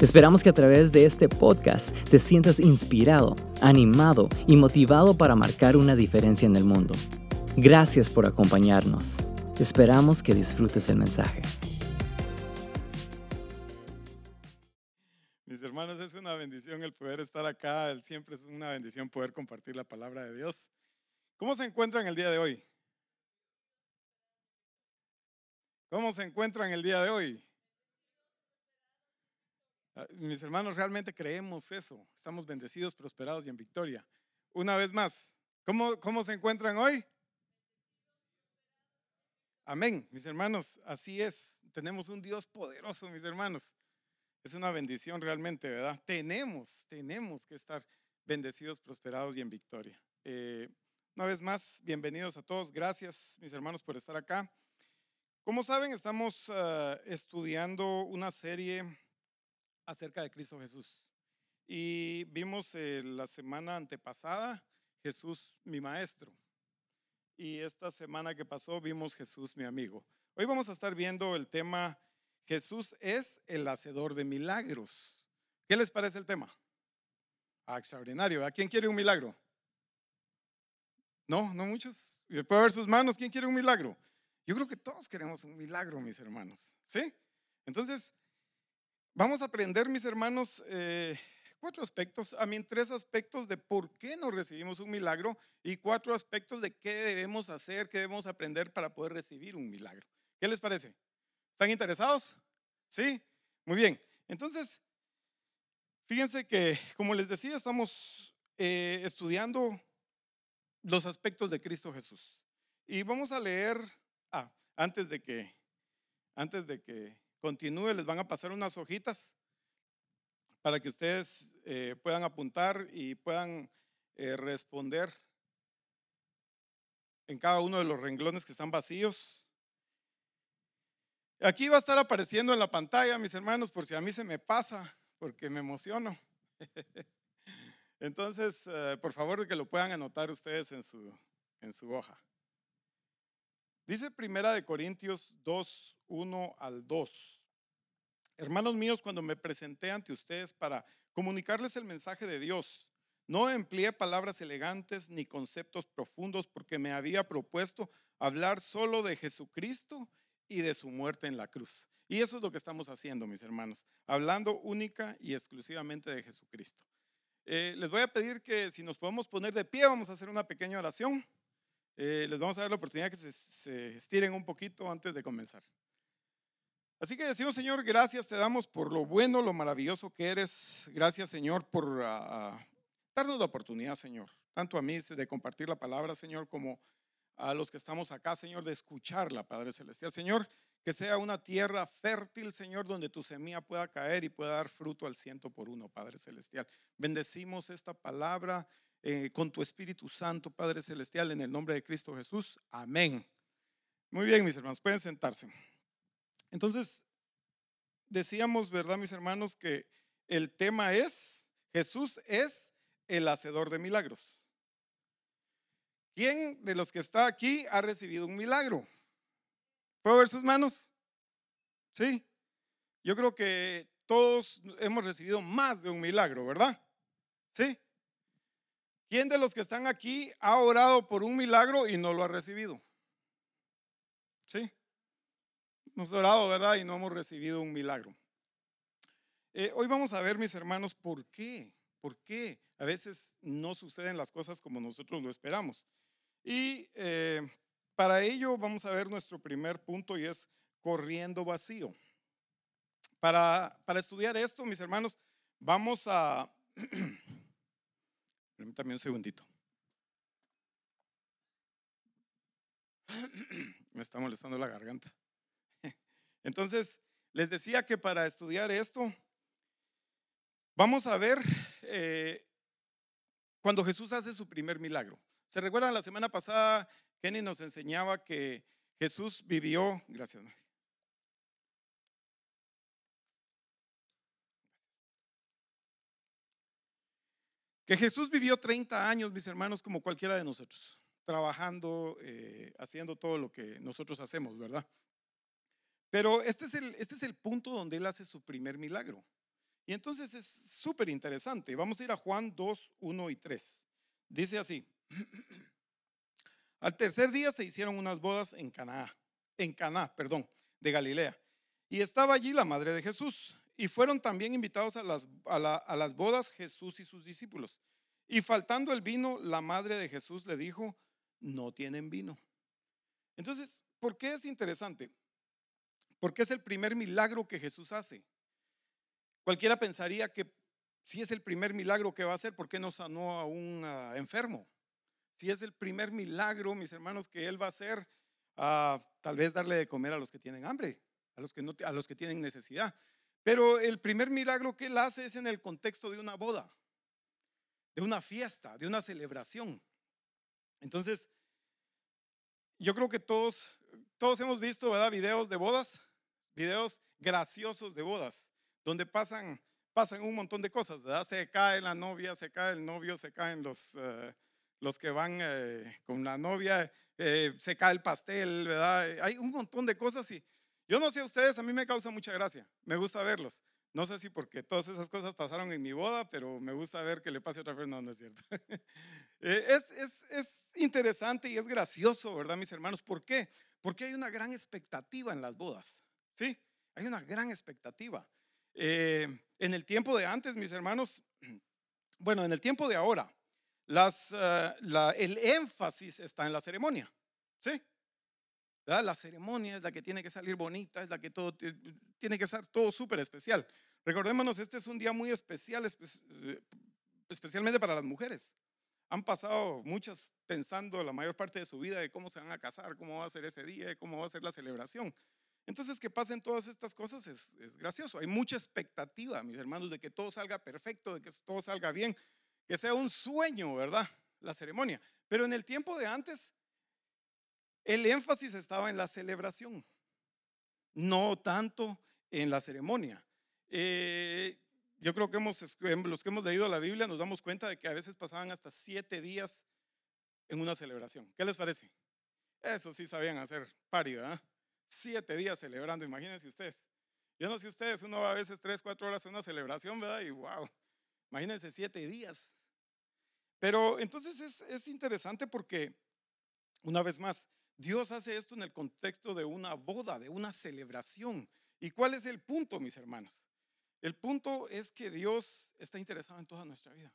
Esperamos que a través de este podcast te sientas inspirado, animado y motivado para marcar una diferencia en el mundo. Gracias por acompañarnos. Esperamos que disfrutes el mensaje. Mis hermanos, es una bendición el poder estar acá. Siempre es una bendición poder compartir la palabra de Dios. ¿Cómo se encuentran el día de hoy? ¿Cómo se encuentran el día de hoy? Ah, mis hermanos, realmente creemos eso. Estamos bendecidos, prosperados y en victoria. Una vez más, ¿cómo, cómo se encuentran hoy? Amén, mis hermanos, así es. Tenemos un Dios poderoso, mis hermanos. Es una bendición realmente, ¿verdad? Tenemos, tenemos que estar bendecidos, prosperados y en victoria. Eh, una vez más, bienvenidos a todos. Gracias, mis hermanos, por estar acá. Como saben, estamos ah, estudiando una serie acerca de Cristo Jesús. Y vimos eh, la semana antepasada Jesús mi maestro. Y esta semana que pasó vimos Jesús mi amigo. Hoy vamos a estar viendo el tema Jesús es el hacedor de milagros. ¿Qué les parece el tema? Ah, extraordinario. ¿A quién quiere un milagro? No, no muchos. Puedo ver sus manos. ¿Quién quiere un milagro? Yo creo que todos queremos un milagro, mis hermanos. ¿Sí? Entonces, Vamos a aprender, mis hermanos, eh, cuatro aspectos, a mí tres aspectos de por qué nos recibimos un milagro y cuatro aspectos de qué debemos hacer, qué debemos aprender para poder recibir un milagro. ¿Qué les parece? ¿Están interesados? ¿Sí? Muy bien. Entonces, fíjense que, como les decía, estamos eh, estudiando los aspectos de Cristo Jesús. Y vamos a leer, ah, antes de que, antes de que continúe, les van a pasar unas hojitas para que ustedes eh, puedan apuntar y puedan eh, responder en cada uno de los renglones que están vacíos. Aquí va a estar apareciendo en la pantalla, mis hermanos, por si a mí se me pasa, porque me emociono. Entonces, eh, por favor, que lo puedan anotar ustedes en su, en su hoja. Dice Primera de Corintios 2, 1 al 2. Hermanos míos, cuando me presenté ante ustedes para comunicarles el mensaje de Dios, no empleé palabras elegantes ni conceptos profundos porque me había propuesto hablar solo de Jesucristo y de su muerte en la cruz. Y eso es lo que estamos haciendo, mis hermanos, hablando única y exclusivamente de Jesucristo. Eh, les voy a pedir que si nos podemos poner de pie, vamos a hacer una pequeña oración. Eh, les vamos a dar la oportunidad que se, estiren un poquito antes de comenzar. Así que decimos, Señor, gracias te damos por lo bueno, lo maravilloso que eres. Gracias, Señor, por ah, ah, darnos la oportunidad, Señor, tanto a mí de compartir la palabra, Señor, como a los que estamos acá, Señor, de escucharla, Padre Celestial. Señor, que sea una tierra fértil, Señor, donde tu semilla pueda caer y pueda dar fruto al ciento por uno, Padre Celestial. Bendecimos esta palabra eh, con tu Espíritu Santo, Padre Celestial, en el nombre de Cristo Jesús. Amén. Muy bien, mis hermanos, pueden sentarse. Entonces, decíamos, ¿verdad, mis hermanos, que el tema es, Jesús es el hacedor de milagros. ¿Quién de los que está aquí ha recibido un milagro? ¿Puedo ver sus manos? Sí. Yo creo que todos hemos recibido más de un milagro, ¿verdad? Sí. ¿Quién de los que están aquí ha orado por un milagro y no lo ha recibido? Sí. Hemos orado, ¿verdad? Y no hemos recibido un milagro. Eh, hoy vamos a ver, mis hermanos, por qué. ¿Por qué a veces no suceden las cosas como nosotros lo esperamos? Y eh, para ello vamos a ver nuestro primer punto y es corriendo vacío. Para, para estudiar esto, mis hermanos, vamos a... Permítame un segundito. Me está molestando la garganta. Entonces, les decía que para estudiar esto, vamos a ver eh, cuando Jesús hace su primer milagro. ¿Se recuerdan la semana pasada, Kenny nos enseñaba que Jesús vivió, gracias, que Jesús vivió 30 años, mis hermanos, como cualquiera de nosotros, trabajando, eh, haciendo todo lo que nosotros hacemos, ¿verdad? Pero este es, el, este es el punto donde él hace su primer milagro. Y entonces es súper interesante. Vamos a ir a Juan 2, 1 y 3. Dice así. Al tercer día se hicieron unas bodas en Caná, en Caná, perdón, de Galilea. Y estaba allí la madre de Jesús. Y fueron también invitados a las, a las bodas Jesús y sus discípulos. Y faltando el vino, la madre de Jesús le dijo, no tienen vino. Entonces, ¿por qué es interesante? Porque es el primer milagro que Jesús hace. Cualquiera pensaría que si es el primer milagro que va a hacer, ¿por qué no sanó a un ah, enfermo? Si es el primer milagro, mis hermanos, que Él va a hacer, ah, tal vez darle de comer a los que tienen hambre, a los que, no, a los que tienen necesidad. Pero el primer milagro que Él hace es en el contexto de una boda, de una fiesta, de una celebración. Entonces, yo creo que todos, todos hemos visto. Videos de bodas, videos graciosos de bodas donde pasan, pasan un montón de cosas. Se cae la novia, se cae el novio, se caen los, eh, los que van eh, con la novia, eh, se cae el pastel, ¿verdad? Hay un montón de cosas y yo no sé ustedes, a mí me causa mucha gracia, me gusta verlos. No sé si porque todas esas cosas pasaron en mi boda, pero me gusta ver que le pase otra vez, no, no es cierto. es, es, es interesante y es gracioso, ¿verdad, mis hermanos? ¿Por qué? Porque hay una gran expectativa en las bodas, ¿sí? Hay una gran expectativa. Eh, en el tiempo de antes, mis hermanos, bueno, en el tiempo de ahora, las, eh, el énfasis está en la ceremonia, ¿sí? La ceremonia es la que tiene que salir bonita, es la que todo tiene que ser todo súper especial. Recordémonos, este es un día muy especial, eh, especialmente para las mujeres. Han pasado muchas pensando la mayor parte de su vida de cómo se van a casar, cómo va a ser ese día, cómo va a ser la celebración. Entonces, que pasen todas estas cosas es, gracioso. Hay mucha expectativa, mis hermanos, de que todo salga perfecto, de que todo salga bien, que sea un sueño, ¿verdad? La ceremonia. Pero en el tiempo de antes, el énfasis estaba en la celebración, no tanto en la ceremonia. Eh, yo creo que hemos, los que hemos leído la Biblia nos damos cuenta de que a veces pasaban hasta siete días en una celebración. ¿Qué les parece? Eso sí sabían hacer pari, ¿verdad? siete días celebrando, imagínense ustedes. Yo no sé ustedes, uno va a veces tres, cuatro horas en una celebración, ¿verdad? Y wow, imagínense siete días. Pero entonces es, es interesante porque, una vez más, Dios hace esto en el contexto de una boda, de una celebración. ¿Y cuál es el punto, mis hermanos? El punto es que Dios está interesado en toda nuestra vida.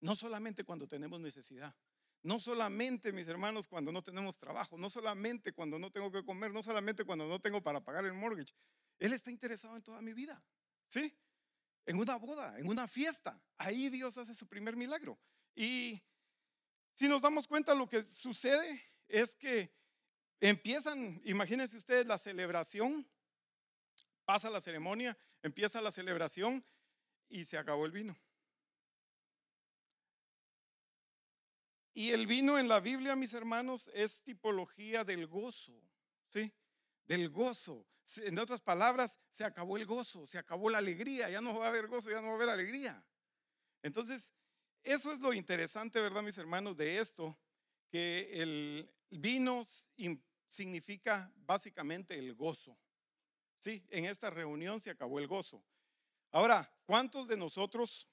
No solamente cuando tenemos necesidad, no solamente, mis hermanos, cuando no tenemos trabajo, no solamente cuando no tengo que comer, no solamente cuando no tengo para pagar el mortgage. Él está interesado en toda mi vida. ¿Sí? En una boda, en una fiesta. Ahí Dios hace su primer milagro. Y si nos damos cuenta, lo que sucede es que empiezan, imagínense ustedes la celebración, pasa la ceremonia, empieza la celebración y se acabó el vino. Y el vino en la Biblia, mis hermanos, es tipología del gozo, ¿sí? Del gozo. En otras palabras, se acabó el gozo, se acabó la alegría, ya no va a haber gozo, ya no va a haber alegría. Entonces, eso es lo interesante, ¿verdad, mis hermanos, de esto? Que el vino significa básicamente el gozo. Sí, en esta reunión se acabó el gozo. Ahora, ¿cuántos de nosotros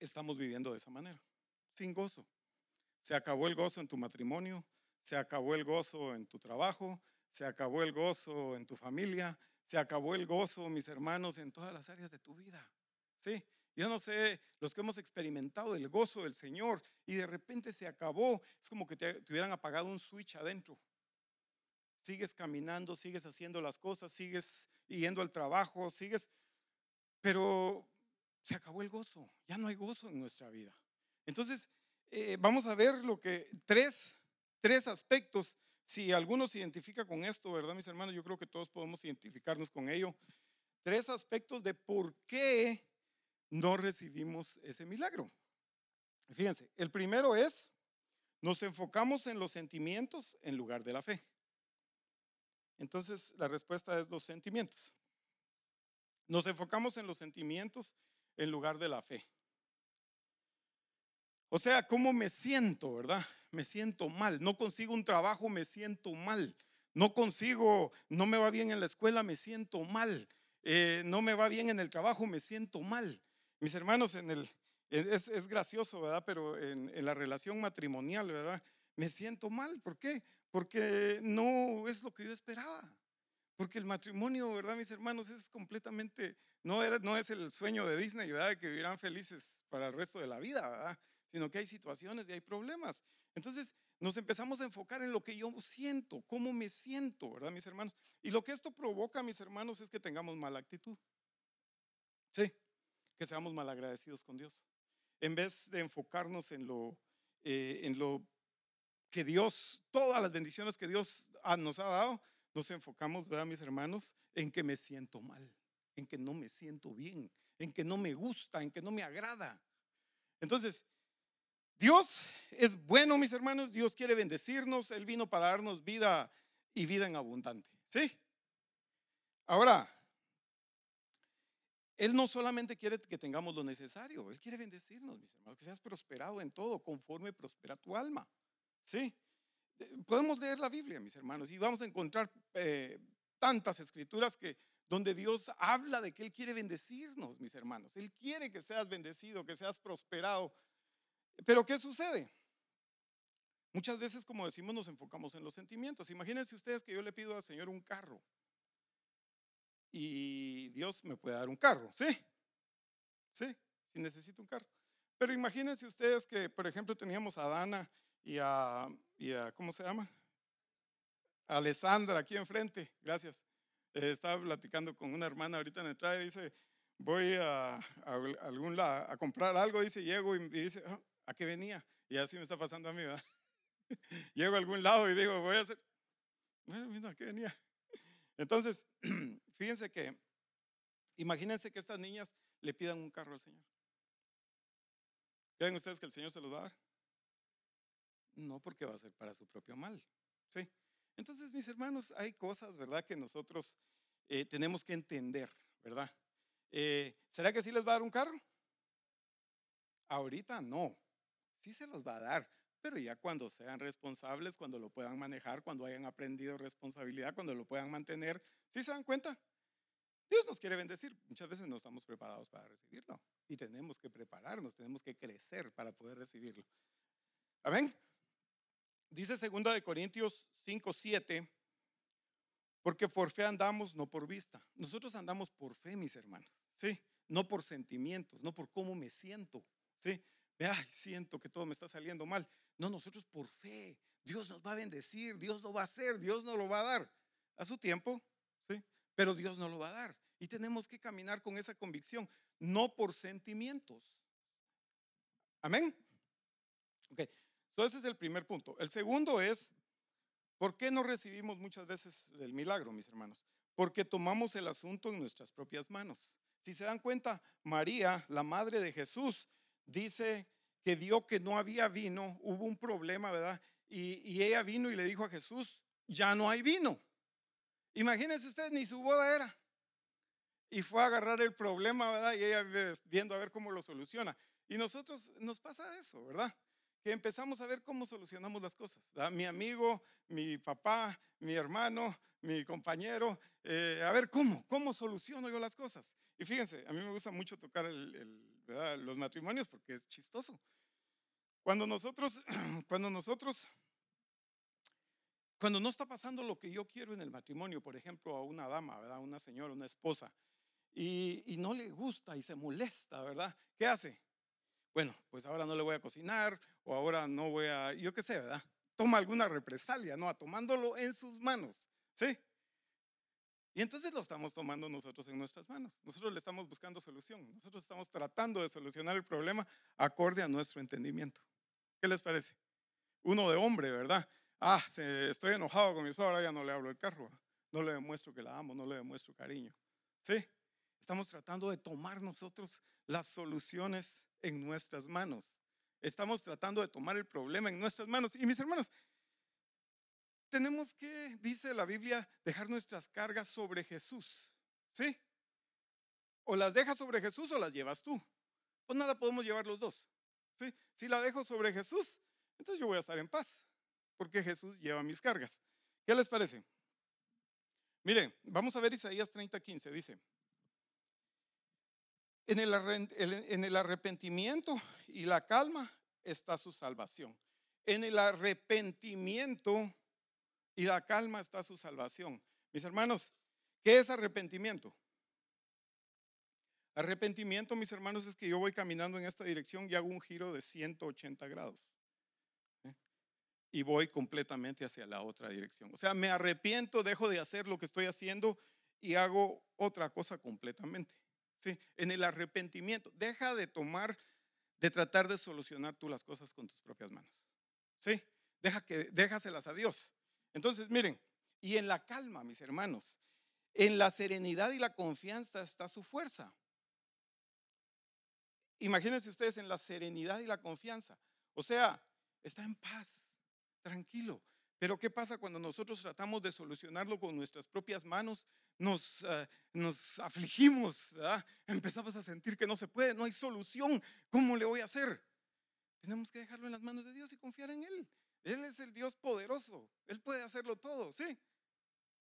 estamos viviendo de esa manera? Sin gozo. Se acabó el gozo en tu matrimonio, se acabó el gozo en tu trabajo, se acabó el gozo en tu familia, se acabó el gozo, mis hermanos, en todas las áreas de tu vida. Sí, yo no sé, los que hemos experimentado el gozo del Señor y de repente se acabó, es como que te, hubieran apagado un switch adentro. Sigues caminando, sigues haciendo las cosas, sigues yendo al trabajo, sigues, pero se acabó el gozo, ya no hay gozo en nuestra vida. Entonces, eh, vamos a ver lo que tres, tres aspectos. Si alguno se identifica con esto, ¿verdad, mis hermanos? Yo creo que todos podemos identificarnos con ello. Tres aspectos de por qué no recibimos ese milagro. Fíjense, el primero es, Nos enfocamos en los sentimientos en lugar de la fe. Entonces, la respuesta es los sentimientos. Nos enfocamos en los sentimientos en lugar de la fe. O sea, ¿cómo me siento, verdad? Me siento mal. No consigo un trabajo, me siento mal. No consigo, no me va bien en la escuela, me siento mal. Eh, no me va bien en el trabajo, me siento mal. Mis hermanos, en el, es, gracioso, ¿verdad? Pero en, en, la relación matrimonial, ¿verdad? Me siento mal. ¿Por qué? Porque no es lo que yo esperaba. Porque el matrimonio, ¿verdad, mis hermanos? Es completamente, no, era, no es el sueño de Disney, ¿verdad? Que vivirán felices para el resto de la vida, ¿verdad? Sino que hay situaciones y hay problemas. Entonces, nos empezamos a enfocar en lo que yo siento, cómo me siento, ¿verdad, mis hermanos? Y lo que esto provoca, mis hermanos, es que tengamos mala actitud. Sí, que seamos malagradecidos con Dios. En vez de enfocarnos en lo, eh, en lo que Dios, todas las bendiciones que Dios nos ha dado, nos enfocamos, ¿verdad, mis hermanos? En que me siento mal, en que no me siento bien, en que no me gusta, en que no me agrada. Entonces, Dios es bueno, mis hermanos, Dios quiere bendecirnos, Él vino para darnos vida y vida en abundante. ¿Sí? Ahora, Él no solamente quiere que tengamos lo necesario, Él quiere bendecirnos, mis hermanos, que seas prosperado en todo, conforme prospera tu alma. ¿Sí? Podemos leer la Biblia, mis hermanos, y vamos a encontrar eh, tantas escrituras que donde Dios habla de que Él quiere bendecirnos, mis hermanos. Él quiere que seas bendecido, que seas prosperado. Pero ¿qué sucede? Muchas veces, como decimos, nos enfocamos en los sentimientos. Imagínense ustedes que yo le pido al Señor un carro y Dios me puede dar un carro, ¿sí? Sí, si necesito un carro. Pero imagínense ustedes que, por ejemplo, teníamos a Dana y a, ¿cómo se llama? Alessandra aquí enfrente, gracias. Eh, estaba platicando con una hermana ahorita en el traje, dice, voy a, algún lado a comprar algo, dice, llego y, dice, ah, ¿a qué venía? Y así me está pasando a mí, ¿verdad? llego a algún lado y digo, voy a hacer, bueno, mira, ¿a qué venía? Entonces, fíjense que, imagínense que estas niñas le pidan un carro al Señor. ¿Creen ustedes que el Señor se los va a dar? No, porque va a ser para su propio mal. ¿sí? Entonces, mis hermanos, hay cosas, ¿verdad?, que nosotros eh, tenemos que entender, ¿verdad? Eh, ¿Será que sí les va a dar un carro? Ahorita no. Sí se los va a dar, pero ya cuando sean responsables, cuando lo puedan manejar, cuando hayan aprendido responsabilidad, cuando lo puedan mantener, ¿sí se dan cuenta? Dios nos quiere bendecir. Muchas veces no estamos preparados para recibirlo y tenemos que prepararnos, tenemos que crecer para poder recibirlo. Amén. Dice segunda de Corintios 5, 7, porque por fe andamos, no por vista. Nosotros andamos por fe, mis hermanos, ¿sí? No por sentimientos, no por cómo me siento, ¿sí? Ay, siento que todo me está saliendo mal. No, nosotros por fe. Dios nos va a bendecir, Dios lo va a hacer, Dios nos lo va a dar a su tiempo, ¿sí? Pero Dios no lo va a dar. Y tenemos que caminar con esa convicción, no por sentimientos. Amén. Ok, ese es el primer punto. El segundo es, ¿por qué no recibimos muchas veces el milagro, mis hermanos? Porque tomamos el asunto en nuestras propias manos. Si se dan cuenta, María, la madre de Jesús, dice que vio que no había vino, hubo un problema, ¿verdad? Y, ella vino y le dijo a Jesús, ya no hay vino. Imagínense ustedes, ni su boda era. Y fue a agarrar el problema, ¿verdad? Y ella viendo a ver cómo lo soluciona. Y nosotros nos pasa eso, ¿verdad? Que empezamos a ver cómo solucionamos las cosas. Mi amigo, mi papá, mi hermano, mi compañero, eh, a ver cómo, cómo soluciono yo las cosas. Y fíjense, a mí me gusta mucho tocar los matrimonios porque es chistoso. Cuando nosotros, cuando nosotros, cuando no está pasando lo que yo quiero en el matrimonio, por ejemplo, a una dama, ¿verdad? Una señora, una esposa, y, y no le gusta y se molesta, ¿verdad? ¿Qué hace? Bueno, pues ahora no le voy a cocinar o ahora no voy a, yo qué sé, ¿verdad? Toma alguna represalia, ¿no? Tomándolo en sus manos, ¿sí? Y entonces lo estamos tomando nosotros en nuestras manos. Nosotros le estamos buscando solución. Nosotros estamos tratando de solucionar el problema acorde a nuestro entendimiento. ¿Qué les parece? Uno de hombre, ¿verdad? Ah, estoy enojado con mi ahora ya no le hablo el carro. No le demuestro que la amo, no le demuestro cariño. ¿Sí? Estamos tratando de tomar nosotros las soluciones en nuestras manos. Estamos tratando de tomar el problema en nuestras manos. Y mis hermanos, tenemos que, dice la Biblia, dejar nuestras cargas sobre Jesús. ¿Sí? O las dejas sobre Jesús o las llevas tú. Pues nada, podemos llevar los dos. ¿Sí? Si la dejo sobre Jesús, entonces yo voy a estar en paz, porque Jesús lleva mis cargas. ¿Qué les parece? Miren, vamos a ver Isaías 30, 15. Dice, en el, en el arrepentimiento y la calma está su salvación. En el arrepentimiento y la calma está su salvación. Mis hermanos, ¿qué es arrepentimiento? Arrepentimiento, mis hermanos, es que yo voy caminando en esta dirección y hago un giro de 180 grados. ¿eh? Y voy completamente hacia la otra dirección. O sea, me arrepiento, dejo de hacer lo que estoy haciendo y hago otra cosa completamente. ¿Sí? En el arrepentimiento, deja de tomar, de tratar de solucionar tú las cosas con tus propias manos. ¿sí? Deja que, déjaselas a Dios. Entonces, miren, y en la calma, mis hermanos, en la serenidad y la confianza está su fuerza. Imagínense ustedes en la serenidad y la confianza. O sea, está en paz, tranquilo. Pero ¿qué pasa cuando nosotros tratamos de solucionarlo con nuestras propias manos? Nos, ah, afligimos, empezamos a sentir que no se puede, no hay solución. ¿Cómo le voy a hacer? Tenemos que dejarlo en las manos de Dios y confiar en Él. Él es el Dios poderoso. Él puede hacerlo todo, ¿sí?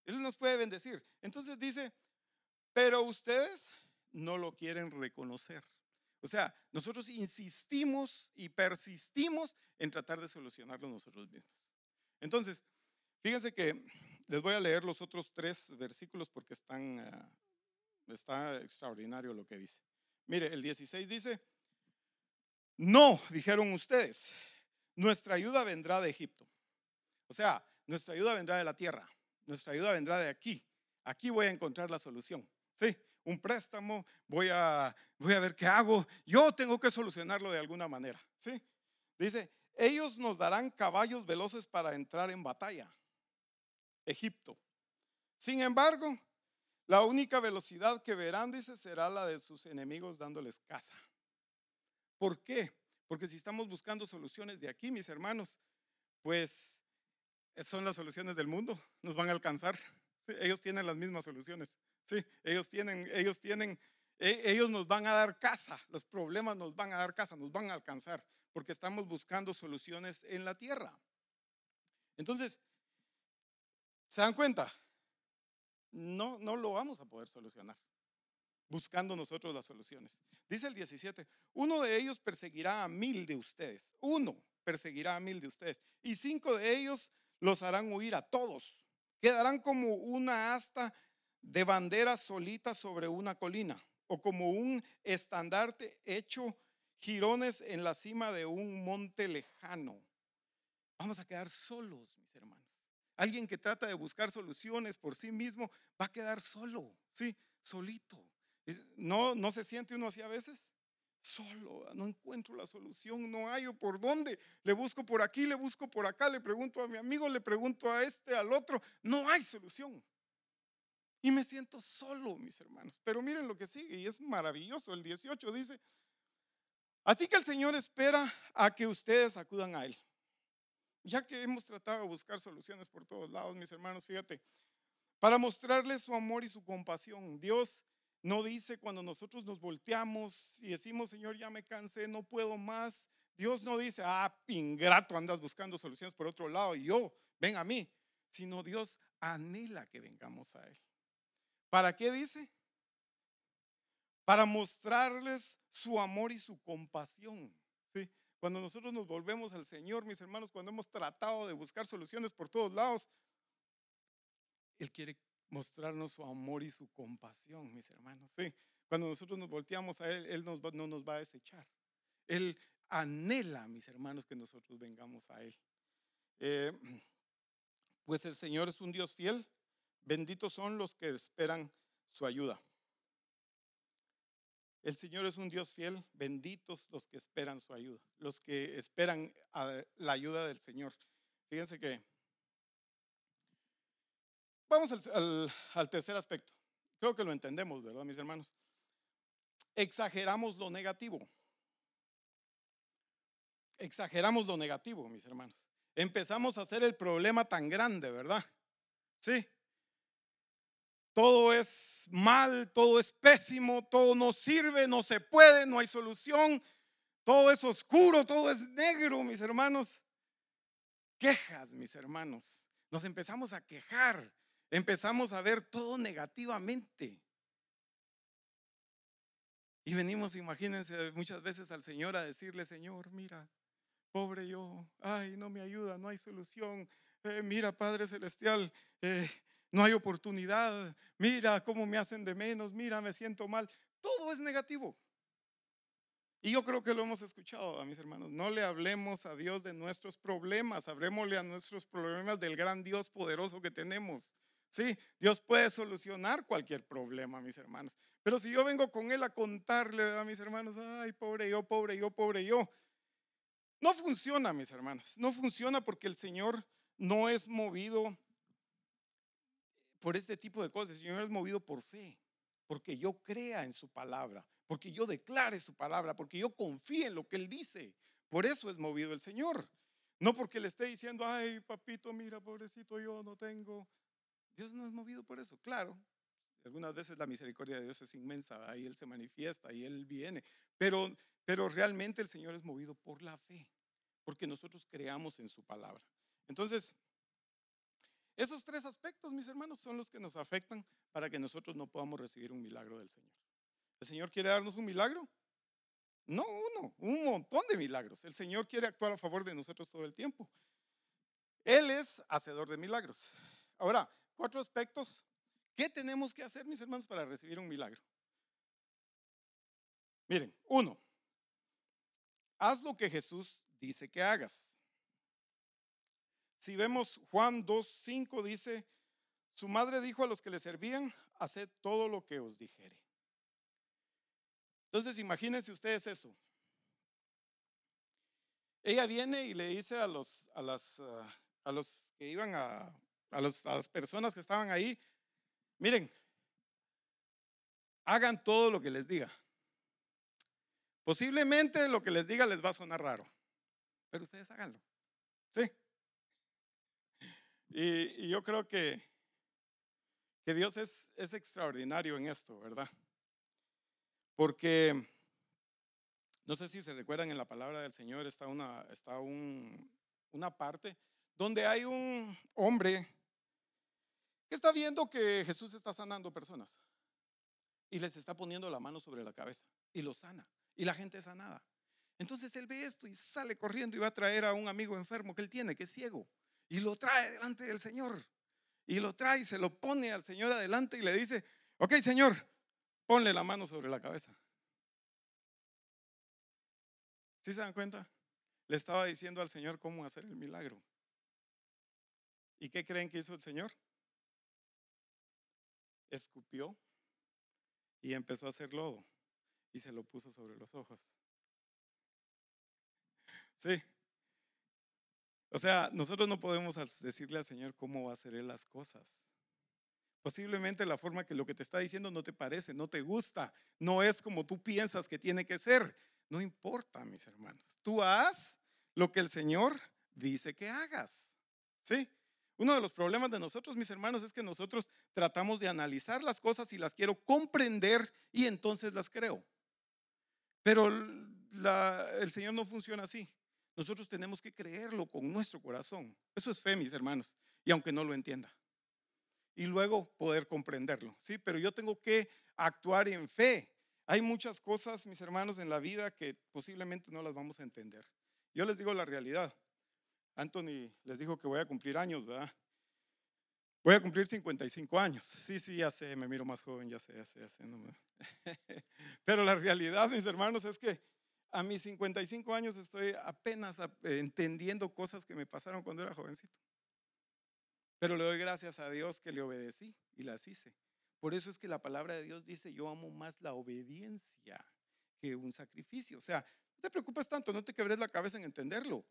Él nos puede bendecir. Entonces dice, pero ustedes no lo quieren reconocer. O sea, nosotros insistimos y persistimos en tratar de solucionarlo nosotros mismos. Entonces, fíjense que les voy a leer los otros tres versículos porque están, ah, está extraordinario lo que dice. Mire, el 16 dice, no, dijeron ustedes, nuestra ayuda vendrá de Egipto. O sea, nuestra ayuda vendrá de la tierra, nuestra ayuda vendrá de aquí. Aquí voy a encontrar la solución. Sí, un préstamo, voy a, voy a ver qué hago. Yo tengo que solucionarlo de alguna manera. Sí, dice, ellos nos darán caballos veloces para entrar en batalla. Egipto. Sin embargo, la única velocidad que verán, dice, será la de sus enemigos dándoles caza. ¿Por qué? Porque si estamos buscando soluciones de aquí, mis hermanos, pues son las soluciones del mundo, nos van a alcanzar. ellos tienen las mismas soluciones. Sí, ellos tienen, ellos tienen, e, ellos nos van a dar casa, los problemas nos van a dar casa, nos van a alcanzar, porque estamos buscando soluciones en la tierra. Entonces, ¿se dan cuenta? No, no lo vamos a poder solucionar buscando nosotros las soluciones. Dice el 17, uno de ellos perseguirá a mil de ustedes, uno perseguirá a mil de ustedes, y cinco de ellos los harán huir a todos. Quedarán como una asta de bandera solita sobre una colina, o como un estandarte hecho jirones en la cima de un monte lejano. Vamos a quedar solos, mis hermanos. Alguien que trata de buscar soluciones por sí mismo va a quedar solo, sí, solito. ¿No, no se siente uno así a veces? Solo, no encuentro la solución, no hallo por dónde. Le busco por aquí, le busco por acá, le pregunto a mi amigo, le pregunto a este, al otro. No hay solución. Y me siento solo, mis hermanos. Pero miren lo que sigue y es maravilloso. El 18 dice, así que el Señor espera a que ustedes acudan a Él. Ya que hemos tratado de buscar soluciones por todos lados, mis hermanos, fíjate, para mostrarles su amor y su compasión. Dios no dice cuando nosotros nos volteamos y decimos, Señor, ya me cansé, no puedo más. Dios no dice, ah, ingrato, andas buscando soluciones por otro lado y yo, ven a mí. Sino Dios anhela que vengamos a Él. ¿Para qué dice? Para mostrarles su amor y su compasión. ¿sí? Cuando nosotros nos volvemos al Señor, mis hermanos, cuando hemos tratado de buscar soluciones por todos lados, Él quiere mostrarnos su amor y su compasión, mis hermanos. Sí, cuando nosotros nos volteamos a Él, Él nos no nos va a desechar. Él anhela, mis hermanos, que nosotros vengamos a Él. Eh, pues el Señor es un Dios fiel. Benditos son los que esperan su ayuda. El Señor es un Dios fiel. Benditos los que esperan su ayuda. Los que esperan la ayuda del Señor. Fíjense que Vamos al, tercer aspecto. Creo que lo entendemos, ¿verdad, mis hermanos? Exageramos lo negativo. exageramos lo negativo, mis hermanos. Empezamos a hacer el problema tan grande, ¿verdad? Sí. Todo es mal, todo es pésimo, todo no sirve, no se puede, no hay solución, todo es oscuro, todo es negro, mis hermanos. Quejas, mis hermanos. Nos empezamos a quejar, empezamos a ver todo negativamente. Y venimos, imagínense, muchas veces al Señor a decirle, Señor, mira, pobre yo, ay, no me ayuda, no hay solución. Eh, mira, Padre Celestial, eh, no hay oportunidad. Mira cómo me hacen de menos, mira, me siento mal. Todo es negativo. Y yo creo que lo hemos escuchado a mis hermanos. No le hablemos a Dios de nuestros problemas, hablemosle a nuestros problemas del gran Dios poderoso que tenemos. Sí, Dios puede solucionar cualquier problema, mis hermanos. Pero si yo vengo con Él a contarle a mis hermanos, ay, pobre yo, pobre yo, pobre yo, no funciona, mis hermanos. No funciona porque el Señor no es movido por este tipo de cosas. El Señor es movido por fe, porque yo crea en su palabra, porque yo declare su palabra, porque yo confíe en lo que Él dice. Por eso es movido el Señor. No porque le esté diciendo, ay, papito, mira, pobrecito, yo no tengo. Dios no es movido por eso, claro. Algunas veces la misericordia de Dios es inmensa, ahí Él se manifiesta y Él viene. Pero, pero realmente el Señor es movido por la fe, porque nosotros creamos en su palabra. Entonces, esos tres aspectos, mis hermanos, son los que nos afectan para que nosotros no podamos recibir un milagro del Señor. ¿El Señor quiere darnos un milagro? No uno, un montón de milagros. El Señor quiere actuar a favor de nosotros todo el tiempo. Él es hacedor de milagros. Ahora, cuatro aspectos. ¿Qué tenemos que hacer, mis hermanos, para recibir un milagro? Miren, uno, haz lo que Jesús dice que hagas. Si vemos Juan 2.5 dice, su madre dijo a los que le servían, haced todo lo que os dijere. Entonces imagínense ustedes eso. Ella viene y le dice a los, a las, ah, a los que iban a, a, a las personas que estaban ahí, Miren, hagan todo lo que les diga. Posiblemente lo que les diga les va a sonar raro, pero ustedes háganlo. Sí. Y, yo creo que, que Dios es, extraordinario en esto, ¿verdad? Porque no sé si se recuerdan en la palabra del Señor está una, está un, una parte donde hay un hombre que está viendo que Jesús está sanando personas y les está poniendo la mano sobre la cabeza y lo sana y la gente es sanada. Entonces él ve esto y sale corriendo y va a traer a un amigo enfermo que él tiene, que es ciego, y lo trae delante del Señor. Y lo trae y se lo pone al Señor adelante y le dice, ok Señor, ponle la mano sobre la cabeza. ¿Sí se dan cuenta? Le estaba diciendo al Señor cómo hacer el milagro. ¿Y qué creen que hizo el Señor? escupió y empezó a hacer lodo y se lo puso sobre los ojos. Sí. O sea, nosotros no podemos decirle al Señor cómo va a hacer Él las cosas. Posiblemente la forma que lo que te está diciendo no te parece, no te gusta, no es como tú piensas que tiene que ser. No importa, mis hermanos. Tú haz lo que el Señor dice que hagas. ¿Sí? Uno de los problemas de nosotros, mis hermanos, es que nosotros tratamos de analizar las cosas y las quiero comprender y entonces las creo. Pero el Señor no funciona así. Nosotros tenemos que creerlo con nuestro corazón. Eso es fe, mis hermanos, y aunque no lo entienda. Y luego poder comprenderlo, ¿sí? Pero yo tengo que actuar en fe. Hay muchas cosas, mis hermanos, en la vida que posiblemente no las vamos a entender. Yo les digo la realidad. Anthony les dijo que voy a cumplir años, ¿verdad? Voy a cumplir 55 años. Sí, sí, ya sé, me miro más joven, ya sé, ya sé, ya sé. Pero la realidad, mis hermanos, es que a mis 55 años estoy apenas entendiendo cosas que me pasaron cuando era jovencito. Pero le doy gracias a Dios que le obedecí y las hice. Por eso es que la palabra de Dios dice, yo amo más la obediencia que un sacrificio. O sea, no te preocupes tanto, no te quebres la cabeza en entenderlo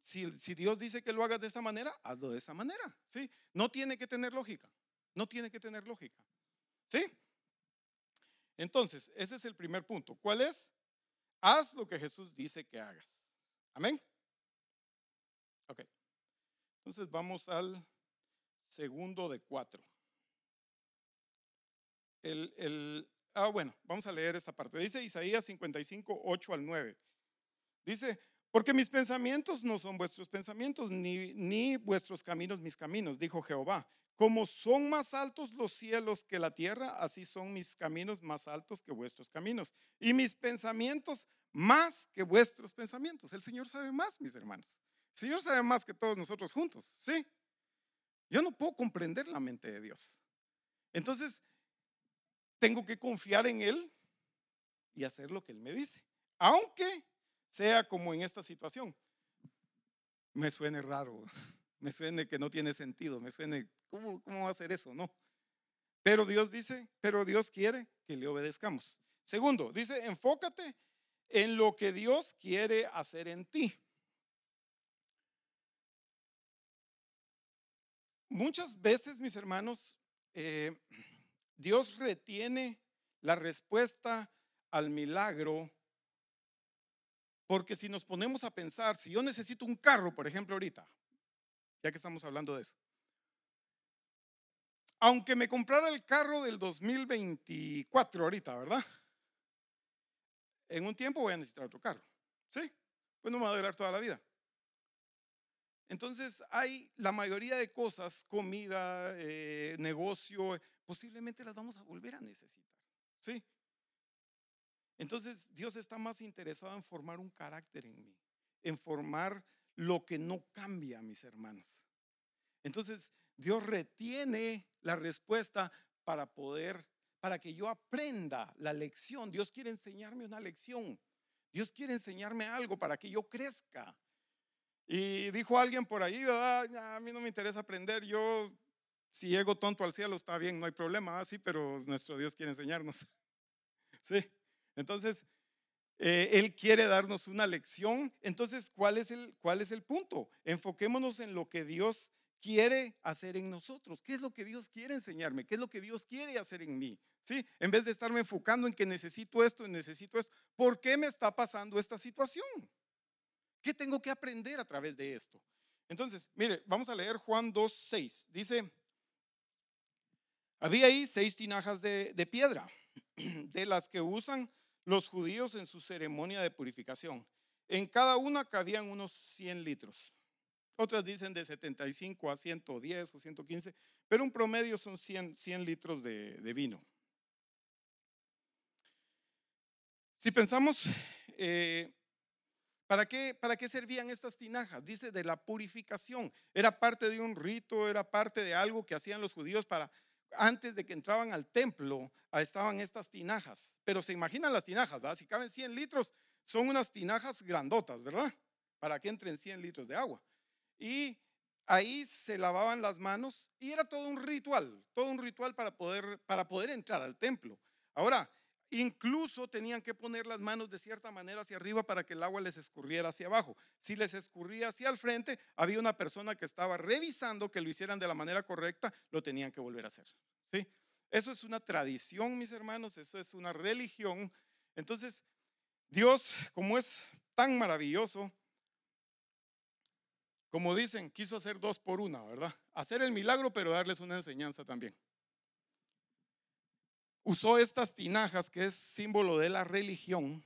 si, Dios dice que lo hagas de esa manera, hazlo de esa manera. ¿sí? No tiene que tener lógica. No tiene que tener lógica. ¿Sí? Entonces, ese es el primer punto. ¿Cuál es? Haz lo que Jesús dice que hagas. Amén. Ok. Entonces vamos al segundo de cuatro. El, el, ah, bueno, vamos a leer esta parte. Dice Isaías 55, 8 al 9. Dice, porque mis pensamientos no son vuestros pensamientos, ni, ni vuestros caminos mis caminos, dijo Jehová. Como son más altos los cielos que la tierra, así son mis caminos más altos que vuestros caminos. Y mis pensamientos más que vuestros pensamientos. El Señor sabe más, mis hermanos. El Señor sabe más que todos nosotros juntos, ¿sí? Yo no puedo comprender la mente de Dios. Entonces, tengo que confiar en Él y hacer lo que Él me dice. Aunque sea como en esta situación. Me suene raro, me suene que no tiene sentido, me suene, ¿cómo, cómo va a hacer eso? No. Pero Dios dice, pero Dios quiere que le obedezcamos. Segundo, dice, enfócate en lo que Dios quiere hacer en ti. Muchas veces, mis hermanos, eh, Dios retiene la respuesta al milagro porque si nos ponemos a pensar, si yo necesito un carro, por ejemplo, ahorita, ya que estamos hablando de eso, aunque me comprara el carro del 2024 ahorita, ¿verdad? En un tiempo voy a necesitar otro carro, ¿sí? Pues no me va a durar toda la vida. Entonces hay la mayoría de cosas, comida, eh, negocio, posiblemente las vamos a volver a necesitar, ¿sí? Entonces Dios está más interesado en formar un carácter en mí, en formar lo que no cambia, mis hermanos. Entonces Dios retiene la respuesta para poder, para que yo aprenda la lección. Dios quiere enseñarme una lección. Dios quiere enseñarme algo para que yo crezca. Y dijo alguien por ahí, ¿verdad? A mí no me interesa aprender, yo si llego tonto al cielo está bien, no hay problema, así, pero nuestro Dios quiere enseñarnos. Sí. Entonces, eh, Él quiere darnos una lección. Entonces, ¿cuál es, el, ¿cuál es el punto? Enfoquémonos en lo que Dios quiere hacer en nosotros. ¿Qué es lo que Dios quiere enseñarme? ¿Qué es lo que Dios quiere hacer en mí? ¿Sí? En vez de estarme enfocando en que necesito esto, necesito esto. ¿Por qué me está pasando esta situación? ¿Qué tengo que aprender a través de esto? Entonces, mire, vamos a leer Juan 2.6. Dice, había ahí seis tinajas de, de piedra, de las que usan los judíos en su ceremonia de purificación. En cada una cabían unos 100 litros. Otras dicen de 75 a 110 o 115, pero un promedio son 100, 100 litros de, vino. Si pensamos, eh, ¿para, qué, ¿para qué servían estas tinajas? Dice de la purificación. Era parte de un rito, era parte de algo que hacían los judíos para antes de que entraban al templo, estaban estas tinajas. Pero se imaginan las tinajas, ¿verdad? Si caben 100 litros, son unas tinajas grandotas, ¿verdad? Para que entren 100 litros de agua. Y ahí se lavaban las manos y era todo un ritual, todo un ritual para poder, para poder entrar al templo. Ahora, Incluso tenían que poner las manos de cierta manera hacia arriba para que el agua les escurriera hacia abajo. Si les escurría hacia el frente, había una persona que estaba revisando que lo hicieran de la manera correcta, lo tenían que volver a hacer. ¿sí? Eso es una tradición, mis hermanos, eso es una religión. Entonces, Dios, como es tan maravilloso, como dicen, quiso hacer dos por una, ¿verdad? Hacer el milagro, pero darles una enseñanza también usó estas tinajas que es símbolo de la religión,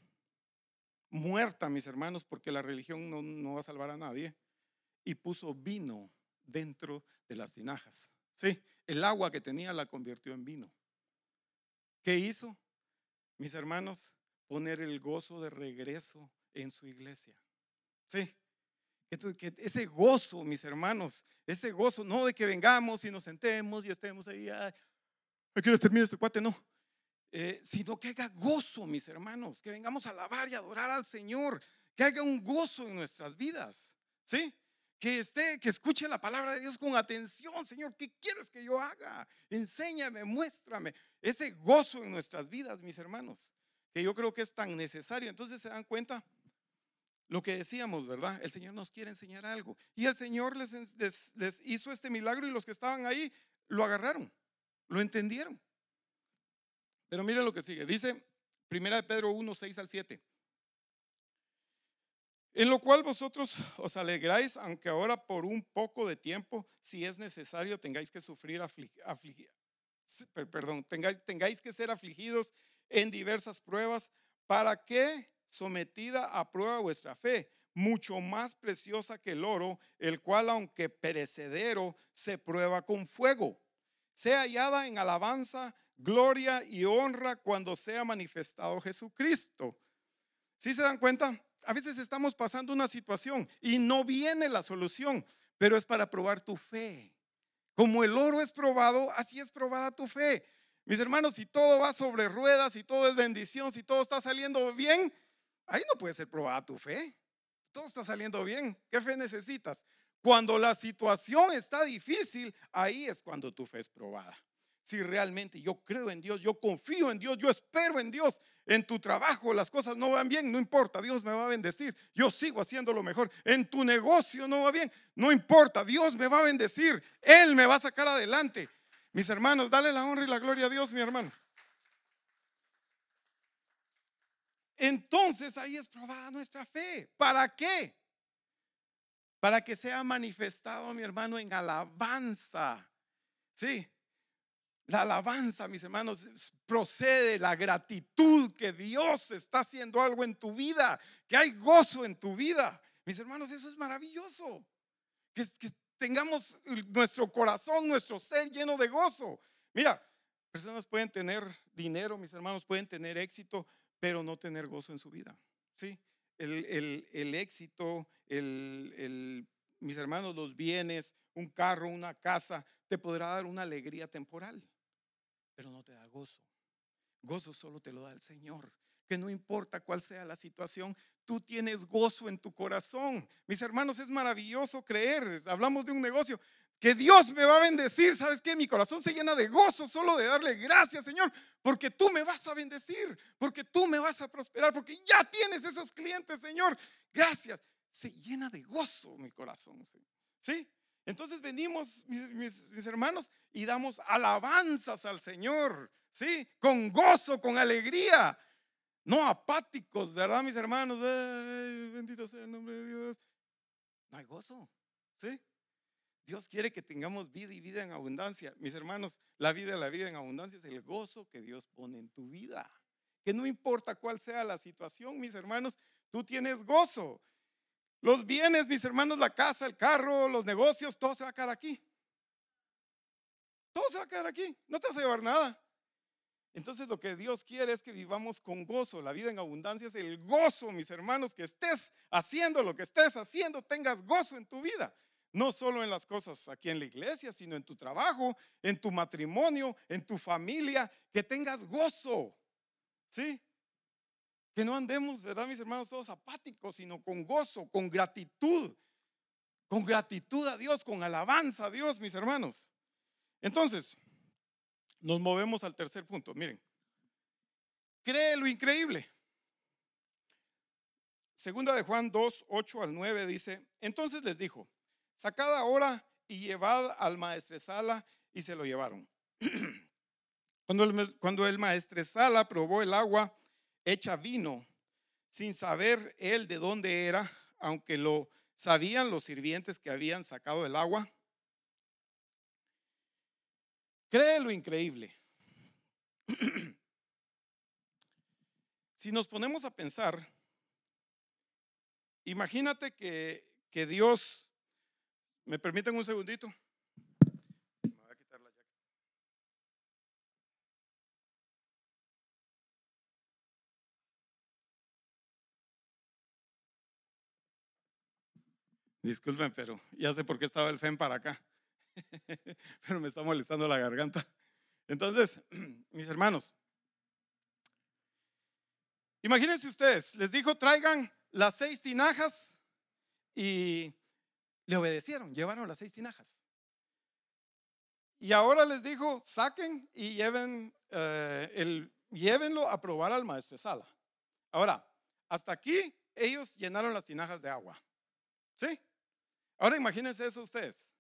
muerta, mis hermanos, porque la religión no, va a salvar a nadie, y puso vino dentro de las tinajas. Sí, el agua que tenía la convirtió en vino. ¿Qué hizo? Mis hermanos, poner el gozo de regreso en su iglesia. Sí, que ese gozo, mis hermanos, ese gozo, no de que vengamos y nos sentemos y estemos ahí, ¿A qué termina este cuate? No. Eh, sino que haga gozo, mis hermanos, que vengamos a alabar y adorar al Señor, que haga un gozo en nuestras vidas, ¿sí? Que esté, que escuche la palabra de Dios con atención, Señor, ¿qué quieres que yo haga? Enséñame, muéstrame ese gozo en nuestras vidas, mis hermanos, que yo creo que es tan necesario. Entonces se dan cuenta lo que decíamos, ¿verdad? El Señor nos quiere enseñar algo. Y el Señor les hizo este milagro y los que estaban ahí lo agarraron. Lo entendieron. Pero miren lo que sigue. Dice 1 Pedro 1, 6 al 7. En lo cual vosotros os alegráis, aunque ahora por un poco de tiempo, si es necesario, tengáis que sufrir perdón, tengáis, tengáis que ser afligidos en diversas pruebas, para que sometida a prueba vuestra fe, mucho más preciosa que el oro, el cual aunque perecedero, se prueba con fuego, sea hallada en alabanza, gloria y honra cuando sea manifestado Jesucristo. ¿Sí se dan cuenta? A veces estamos pasando una situación y no viene la solución, pero es para probar tu fe. Como el oro es probado, así es probada tu fe. Mis hermanos, si todo va sobre ruedas, si todo es bendición, si todo está saliendo bien, ahí no puede ser probada tu fe. Todo está saliendo bien. ¿Qué fe necesitas? Cuando la situación está difícil, ahí es cuando tu fe es probada. Si realmente yo creo en Dios, yo confío en Dios, yo espero en Dios, en tu trabajo las cosas no van bien, no importa, Dios me va a bendecir, yo sigo haciendo lo mejor. En tu negocio no va bien, no importa, Dios me va a bendecir, Él me va a sacar adelante. Mis hermanos, dale la honra y la gloria a Dios, mi hermano. Entonces ahí es probada nuestra fe. ¿Para qué? Para que sea manifestado, mi hermano, en alabanza. Sí, la alabanza, mis hermanos, procede la gratitud que Dios está haciendo algo en tu vida, que hay gozo en tu vida. Mis hermanos, eso es maravilloso. Que, que tengamos nuestro corazón, nuestro ser lleno de gozo. Mira, personas pueden tener dinero, mis hermanos pueden tener éxito, pero no tener gozo en su vida. ¿sí? El, éxito, mis hermanos, los bienes, un carro, una casa, te podrá dar una alegría temporal, pero no te da gozo. Gozo solo te lo da el Señor. Que no importa cuál sea la situación, tú tienes gozo en tu corazón. Mis hermanos, es maravilloso creer. Hablamos de un negocio que Dios me va a bendecir. ¿Sabes qué? Mi corazón se llena de gozo solo de darle gracias, Señor, porque tú me vas a bendecir, porque tú me vas a prosperar, porque ya tienes esos clientes, Señor. Gracias. Se llena de gozo mi corazón. ¿Sí? Entonces venimos, mis, mis, hermanos, y damos alabanzas al Señor. ¿Sí? Con gozo, con alegría. No apáticos, ¿verdad, mis hermanos? bendito sea el nombre de Dios. No hay gozo. ¿Sí? Dios quiere que tengamos vida y vida en abundancia. Mis hermanos, la vida, la vida en abundancia es el gozo que Dios pone en tu vida. Que no importa cuál sea la situación, mis hermanos, tú tienes gozo. Los bienes, mis hermanos, la casa, el carro, los negocios, todo se va a quedar aquí. Todo se va a quedar aquí. No te vas a llevar nada. Entonces lo que Dios quiere es que vivamos con gozo. La vida en abundancia es el gozo, mis hermanos, que estés haciendo lo que estés haciendo, tengas gozo en tu vida. No solo en las cosas aquí en la iglesia, sino en tu trabajo, en tu matrimonio, en tu familia, que tengas gozo. ¿Sí? Que no andemos, ¿verdad, mis hermanos, todos apáticos, sino con gozo, con gratitud. Con gratitud a Dios, con alabanza a Dios, mis hermanos. Entonces, nos movemos al tercer punto. Miren, cree lo increíble. Segunda de Juan 2, 8 al 9 dice, entonces les dijo, sacad ahora y llevad al maestresala y se lo llevaron. cuando, el, cuando el maestresala probó el agua hecha vino, sin saber él de dónde era, aunque lo sabían los sirvientes que habían sacado el agua, cree lo increíble. si nos ponemos a pensar, imagínate que, que Dios ¿Me permiten un segundito? Disculpen, pero ya sé por qué estaba el FEM para acá. pero me está molestando la garganta. Entonces, mis hermanos, imagínense ustedes, les dijo traigan las seis tinajas y le obedecieron, llevaron las seis tinajas. Y ahora les dijo, saquen y lleven eh, el, llévenlo a probar al maestro Sala. Ahora, hasta aquí ellos llenaron las tinajas de agua. ¿Sí? Ahora imagínense eso ustedes.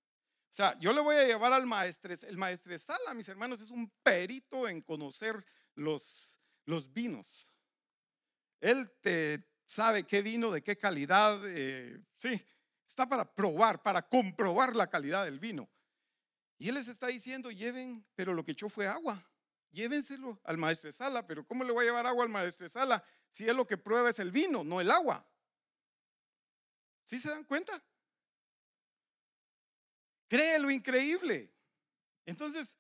O sea, yo le voy a llevar al maestre, el maestre Sala, mis hermanos, es un perito en conocer los, los vinos. Él te, sabe qué vino, de qué calidad, eh, sí, está para probar, para comprobar la calidad del vino. Y él les está diciendo, lleven, pero lo que echó fue agua. Llévenselo al maestro de sala, pero ¿cómo le voy a llevar agua al maestro de sala si él lo que prueba es el vino, no el agua? ¿Sí se dan cuenta? Cree lo increíble. Entonces,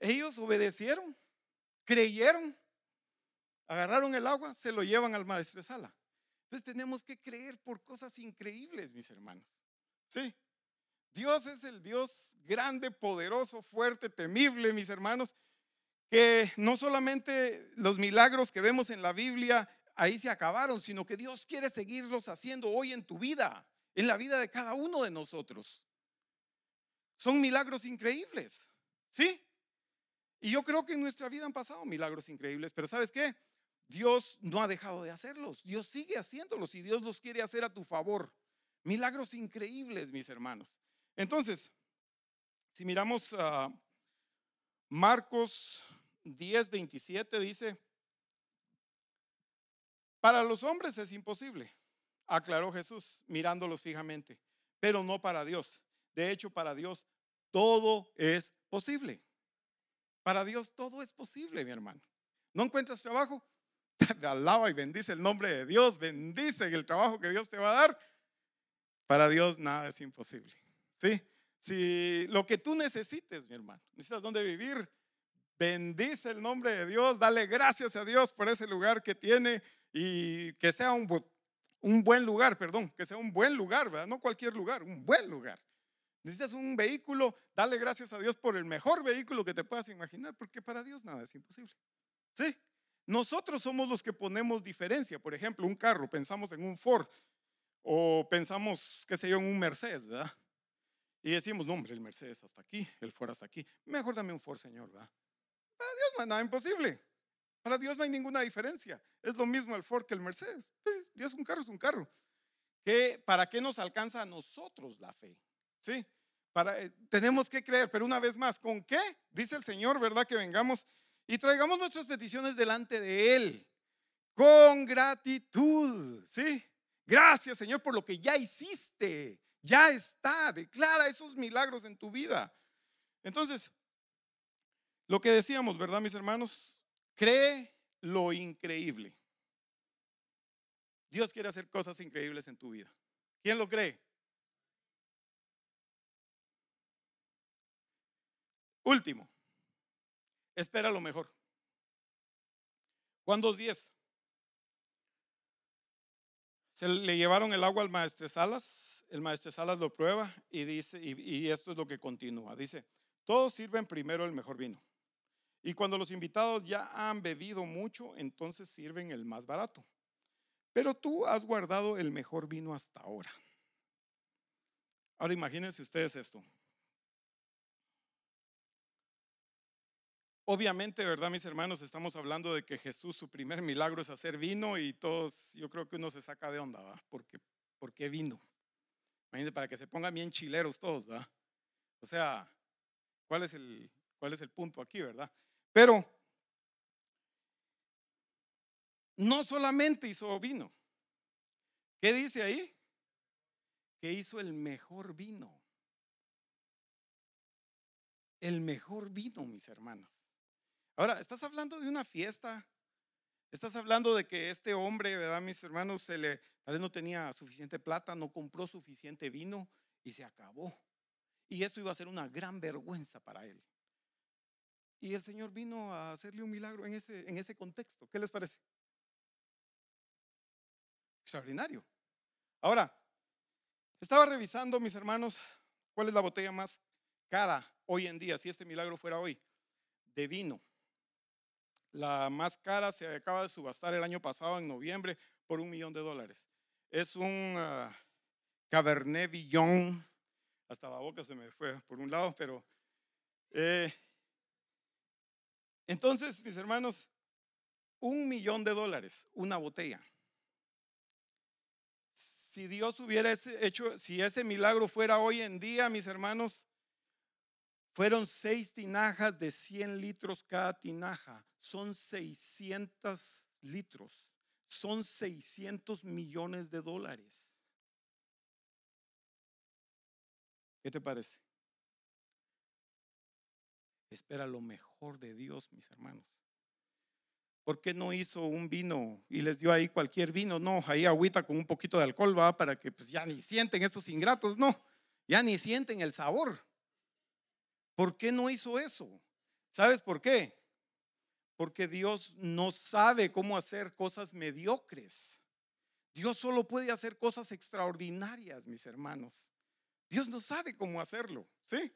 ellos obedecieron, creyeron, agarraron el agua, se lo llevan al maestro. Entonces tenemos que creer por cosas increíbles, mis hermanos. Sí. Dios es el Dios grande, poderoso, fuerte, temible, mis hermanos, que no solamente los milagros que vemos en la Biblia ahí se acabaron, sino que Dios quiere seguirlos haciendo hoy en tu vida, en la vida de cada uno de nosotros. Son milagros increíbles, ¿sí? Y yo creo que en nuestra vida han pasado milagros increíbles, pero ¿sabes qué? Dios no ha dejado de hacerlos, Dios sigue haciéndolos y Dios los quiere hacer a tu favor. Milagros increíbles, mis hermanos. Entonces, si miramos a Marcos 10, 27, dice, para los hombres es imposible, aclaró Jesús mirándolos fijamente, pero no para Dios. De hecho, para Dios todo es posible. Para Dios todo es posible, mi hermano. ¿No encuentras trabajo? Alaba y bendice el nombre de Dios, bendice el trabajo que Dios te va a dar. Para Dios nada es imposible. ¿Sí? Si lo que tú necesites, mi hermano, necesitas dónde vivir, bendice el nombre de Dios, dale gracias a Dios por ese lugar que tiene y que sea un, un buen lugar, perdón, que sea un buen lugar, ¿verdad? No cualquier lugar, un buen lugar. Necesitas un vehículo, dale gracias a Dios por el mejor vehículo que te puedas imaginar, porque para Dios nada es imposible. ¿Sí? Nosotros somos los que ponemos diferencia. Por ejemplo, un carro, pensamos en un Ford o pensamos, qué sé yo, en un Mercedes, ¿verdad? Y decimos, no, hombre, el Mercedes hasta aquí, el Ford hasta aquí. Mejor dame un Ford, Señor, ¿verdad? Para Dios no hay nada imposible. Para Dios no hay ninguna diferencia. Es lo mismo el Ford que el Mercedes. Dios un carro es un carro. ¿Qué, ¿Para qué nos alcanza a nosotros la fe? ¿Sí? Eh, tenemos que creer, pero una vez más, ¿con qué? Dice el Señor, ¿verdad? Que vengamos y traigamos nuestras peticiones delante de Él. Con gratitud, ¿sí? Gracias, Señor, por lo que ya hiciste. Ya está. Declara esos milagros en tu vida. Entonces, lo que decíamos, ¿verdad, mis hermanos? Cree lo increíble. Dios quiere hacer cosas increíbles en tu vida. ¿Quién lo cree? Último, espera lo mejor. Juan 2.10. Se le llevaron el agua al maestro Salas, el maestro Salas lo prueba y dice, y, y esto es lo que continúa, dice, todos sirven primero el mejor vino. Y cuando los invitados ya han bebido mucho, entonces sirven el más barato. Pero tú has guardado el mejor vino hasta ahora. Ahora imagínense ustedes esto. Obviamente, ¿verdad, mis hermanos? Estamos hablando de que Jesús, su primer milagro es hacer vino y todos, yo creo que uno se saca de onda, ¿va? Porque, ¿Por qué vino? Imagínense, para que se pongan bien chileros todos, ¿verdad? O sea, ¿cuál es el, cuál es el punto aquí, verdad? Pero no solamente hizo vino. ¿Qué dice ahí? Que hizo el mejor vino. El mejor vino, mis hermanos. Ahora, estás hablando de una fiesta. Estás hablando de que este hombre, ¿verdad? Mis hermanos, se le, tal vez no tenía suficiente plata, no compró suficiente vino y se acabó. Y esto iba a ser una gran vergüenza para él. Y el Señor vino a hacerle un milagro en ese, en ese contexto. ¿Qué les parece? Extraordinario. Ahora, estaba revisando, mis hermanos, cuál es la botella más cara hoy en día, si este milagro fuera hoy, de vino. La más cara se acaba de subastar el año pasado, en noviembre, por un millón de dólares. Es un uh, Cabernet Villon. Hasta la boca se me fue por un lado, pero... Eh, entonces, mis hermanos, un millón de dólares, una botella. Si Dios hubiera hecho, si ese milagro fuera hoy en día, mis hermanos, fueron seis tinajas de 100 litros cada tinaja. Son 600 litros. son 600 millones de dólares. ¿Qué te parece? Espera lo mejor de Dios, mis hermanos. ¿Por qué no hizo un vino y les dio ahí cualquier vino? No, ahí agüita con un poquito de alcohol, va, para que pues ya ni sienten estos ingratos, no, ya ni sienten el sabor. ¿Por qué no hizo eso? ¿Sabes por qué? Porque Dios no sabe cómo hacer cosas mediocres. Dios solo puede hacer cosas extraordinarias, mis hermanos. Dios no sabe cómo hacerlo, ¿sí?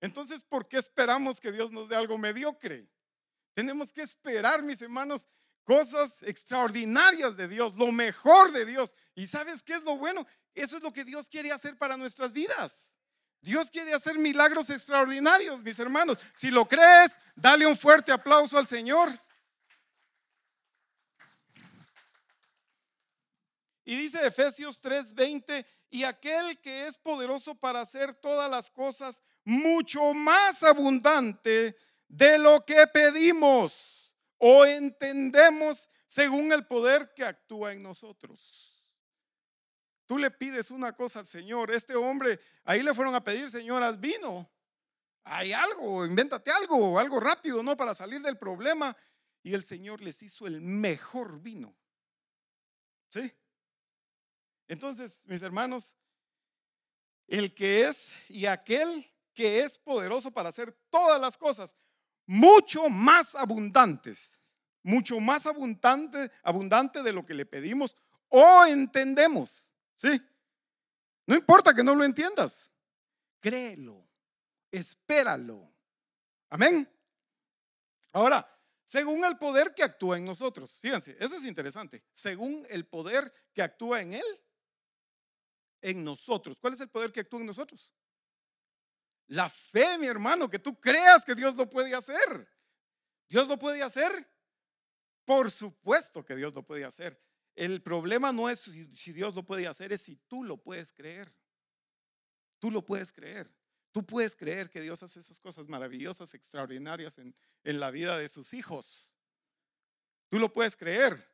Entonces, ¿por qué esperamos que Dios nos dé algo mediocre? Tenemos que esperar, mis hermanos, cosas extraordinarias de Dios, lo mejor de Dios. ¿Y sabes qué es lo bueno? Eso es lo que Dios quiere hacer para nuestras vidas. Dios quiere hacer milagros extraordinarios, mis hermanos. Si lo crees, dale un fuerte aplauso al Señor. Y dice Efesios 3:20, y aquel que es poderoso para hacer todas las cosas mucho más abundante de lo que pedimos o entendemos según el poder que actúa en nosotros. Tú le pides una cosa al Señor, este hombre, ahí le fueron a pedir, señoras, vino. Hay algo, invéntate algo, algo rápido, ¿no? Para salir del problema. Y el Señor les hizo el mejor vino. ¿Sí? Entonces, mis hermanos, el que es y aquel que es poderoso para hacer todas las cosas mucho más abundantes, mucho más abundante, abundante de lo que le pedimos o entendemos. ¿Sí? No importa que no lo entiendas, créelo, espéralo. Amén. Ahora, según el poder que actúa en nosotros, fíjense, eso es interesante, según el poder que actúa en él, en nosotros. ¿Cuál es el poder que actúa en nosotros? La fe, mi hermano, que tú creas que Dios lo puede hacer. ¿Dios lo puede hacer? Por supuesto que Dios lo puede hacer. El problema no es si, Dios lo puede hacer, es si tú lo puedes creer. Tú lo puedes creer. Tú puedes creer que Dios hace esas cosas maravillosas, extraordinarias en, en la vida de sus hijos. Tú lo puedes creer.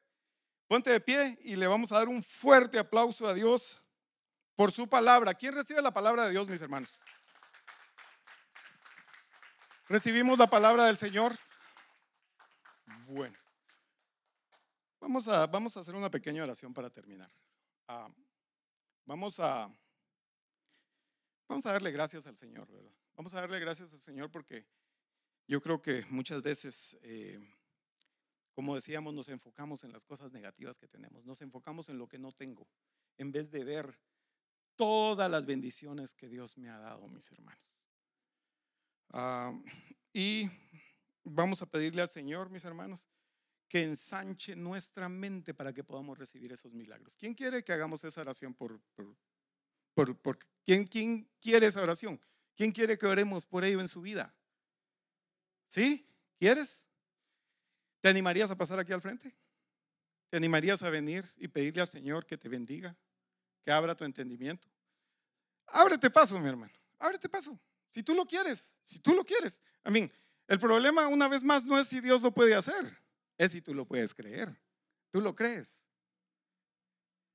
Ponte de pie y le vamos a dar un fuerte aplauso a Dios por su palabra. ¿Quién recibe la palabra de Dios, mis hermanos? ¿Recibimos la palabra del Señor? Bueno, vamos a, vamos a hacer una pequeña oración para terminar. Ah, vamos, a, vamos a darle gracias al Señor, ¿verdad? Vamos a darle gracias al Señor porque yo creo que muchas veces, eh, como decíamos, nos enfocamos en las cosas negativas que tenemos, nos enfocamos en lo que no tengo, en vez de ver todas las bendiciones que Dios me ha dado, mis hermanos. Ah, y vamos a pedirle al Señor, mis hermanos, que ensanche nuestra mente para que podamos recibir esos milagros. ¿Quién quiere que hagamos esa oración por, por, por, ¿quién, ¿Quién quiere esa oración? ¿Quién quiere que oremos por ello en su vida? ¿Sí? ¿Quieres? ¿Te animarías a pasar aquí al frente? ¿Te animarías a venir y pedirle al Señor que te bendiga, que abra tu entendimiento? Ábrete paso, mi hermano. Ábrete paso. Si tú lo quieres, si tú lo quieres. A mí, el problema una vez más no es si Dios lo puede hacer, es si tú lo puedes creer. Tú lo crees.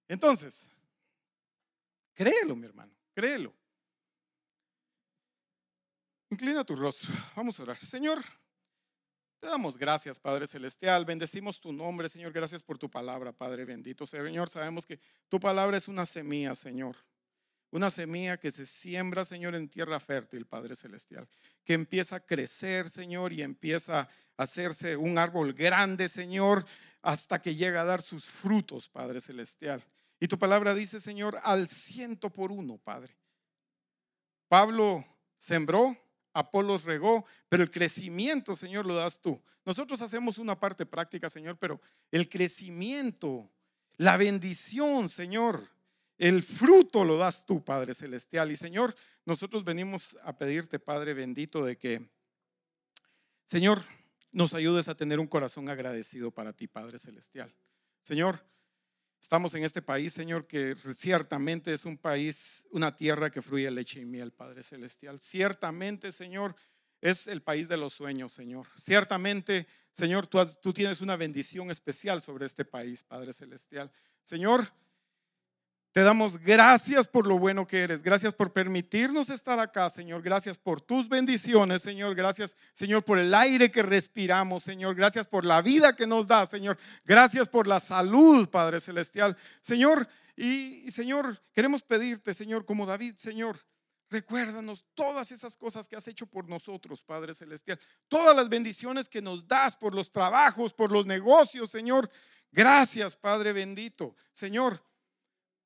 Entonces, créelo, mi hermano, créelo. Inclina tu rostro. Vamos a orar. Señor, te damos gracias, Padre Celestial. Bendecimos tu nombre, Señor. Gracias por tu palabra, Padre bendito. Señor, sabemos que tu palabra es una semilla, Señor. Una semilla que se siembra, Señor, en tierra fértil, Padre Celestial. Que empieza a crecer, Señor, y empieza a hacerse un árbol grande, Señor, hasta que llega a dar sus frutos, Padre Celestial. Y tu palabra dice, Señor, al ciento por uno, Padre. Pablo sembró, Apolos regó, pero el crecimiento, Señor, lo das tú. Nosotros hacemos una parte práctica, Señor, pero el crecimiento, la bendición, Señor, el fruto lo das tú, Padre Celestial. Y Señor, nosotros venimos a pedirte, Padre bendito, de que, Señor, nos ayudes a tener un corazón agradecido para ti, Padre Celestial. Señor, estamos en este país, Señor, que ciertamente es un país, una tierra que fluye leche y miel, Padre Celestial. Ciertamente, Señor, es el país de los sueños, Señor. Ciertamente, Señor, tú, tú tienes una bendición especial sobre este país, Padre Celestial. Señor, te damos gracias por lo bueno que eres. Gracias por permitirnos estar acá, Señor. Gracias por tus bendiciones, Señor. Gracias, Señor, por el aire que respiramos, Señor. Gracias por la vida que nos da, Señor. Gracias por la salud, Padre Celestial. Señor, y, Señor, queremos pedirte, Señor, como David, Señor, Recuérdanos todas esas cosas que has hecho por nosotros, Padre Celestial. Todas las bendiciones que nos das por los trabajos, por los negocios, Señor. Gracias, Padre bendito. Señor,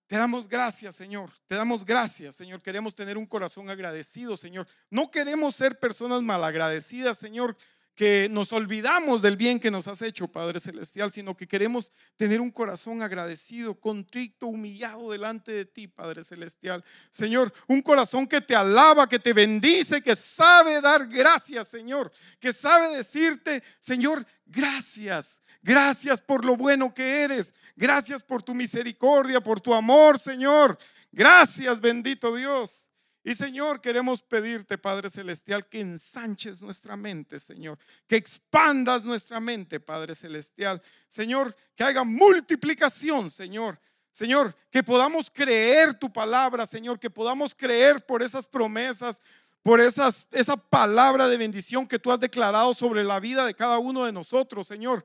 te damos gracias, Señor. Te damos gracias, Señor. Queremos tener un corazón agradecido, Señor. No queremos ser personas malagradecidas, Señor, que nos olvidamos del bien que nos has hecho, Padre Celestial, sino que queremos tener un corazón agradecido, contrito, humillado delante de ti, Padre Celestial. Señor, un corazón que te alaba, que te bendice, que sabe dar gracias, Señor, que sabe decirte, Señor, gracias. Gracias por lo bueno que eres. Gracias por tu misericordia, por tu amor, Señor. Gracias, bendito Dios. Y Señor, queremos pedirte, Padre Celestial, que ensanches nuestra mente, Señor, que expandas nuestra mente, Padre Celestial. Señor, que haga multiplicación, Señor. Señor, que podamos creer tu palabra, Señor, que podamos creer por esas promesas, por esas, esa palabra de bendición que tú has declarado sobre la vida de cada uno de nosotros, Señor.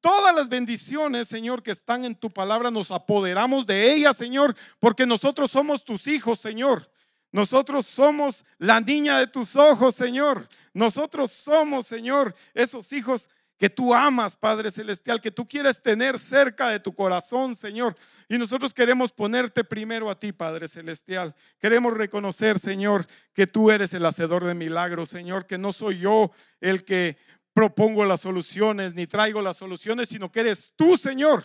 Todas las bendiciones, Señor, que están en tu palabra, nos apoderamos de ellas, Señor, porque nosotros somos tus hijos, Señor. Nosotros somos la niña de tus ojos, Señor. Nosotros somos, Señor, esos hijos que tú amas, Padre Celestial, que tú quieres tener cerca de tu corazón, Señor. Y nosotros queremos ponerte primero a ti, Padre Celestial. Queremos reconocer, Señor, que tú eres el hacedor de milagros, Señor, que no soy yo el que propongo las soluciones ni traigo las soluciones, sino que eres tú, Señor.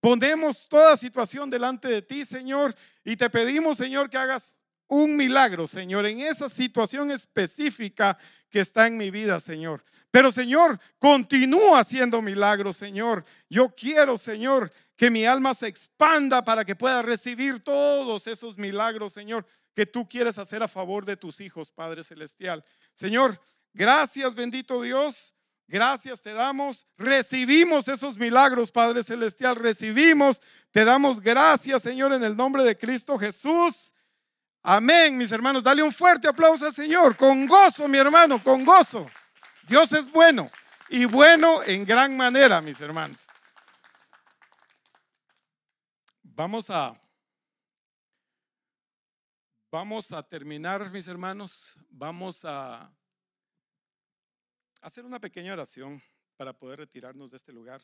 Ponemos toda situación delante de ti, Señor, y te pedimos, Señor, que hagas un milagro, Señor, en esa situación específica que está en mi vida, Señor. Pero, Señor, continúa haciendo milagros, Señor. Yo quiero, Señor, que mi alma se expanda para que pueda recibir todos esos milagros, Señor, que tú quieres hacer a favor de tus hijos, Padre Celestial. Señor, gracias, bendito Dios. Gracias te damos. Recibimos esos milagros, Padre Celestial. Recibimos. Te damos gracias, Señor, en el nombre de Cristo Jesús. Amén, mis hermanos. Dale un fuerte aplauso al Señor. Con gozo, mi hermano, con gozo. Dios es bueno y bueno en gran manera, mis hermanos. Vamos a Vamos a terminar, mis hermanos. Vamos a hacer una pequeña oración para poder retirarnos de este lugar.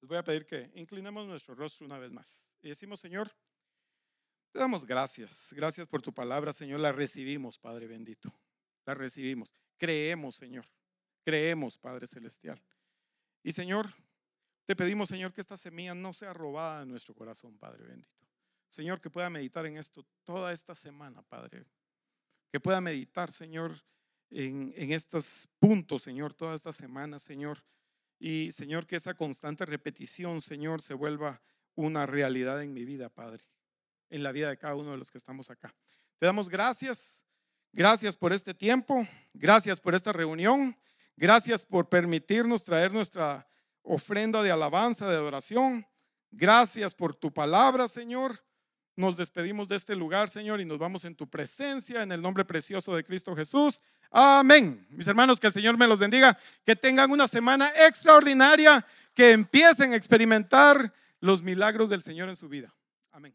Les voy a pedir que inclinemos nuestro rostro una vez más y decimos, Señor, te damos gracias. Gracias por tu palabra, Señor. La recibimos, Padre bendito. La recibimos. Creemos, Señor. Creemos, Padre celestial. Y Señor, te pedimos, Señor, que esta semilla no sea robada de nuestro corazón, Padre bendito. Señor, que pueda meditar en esto toda esta semana, Padre. Que pueda meditar, Señor, en, en estos puntos, Señor, toda esta semana, Señor. Y, Señor, que esa constante repetición, Señor, se vuelva una realidad en mi vida, Padre en la vida de cada uno de los que estamos acá. Te damos gracias, gracias por este tiempo, gracias por esta reunión, gracias por permitirnos traer nuestra ofrenda de alabanza, de adoración. Gracias por tu palabra, Señor. Nos despedimos de este lugar, Señor, y nos vamos en tu presencia, en el nombre precioso de Cristo Jesús. Amén. Mis hermanos, que el Señor me los bendiga, que tengan una semana extraordinaria, que empiecen a experimentar los milagros del Señor en su vida. Amén.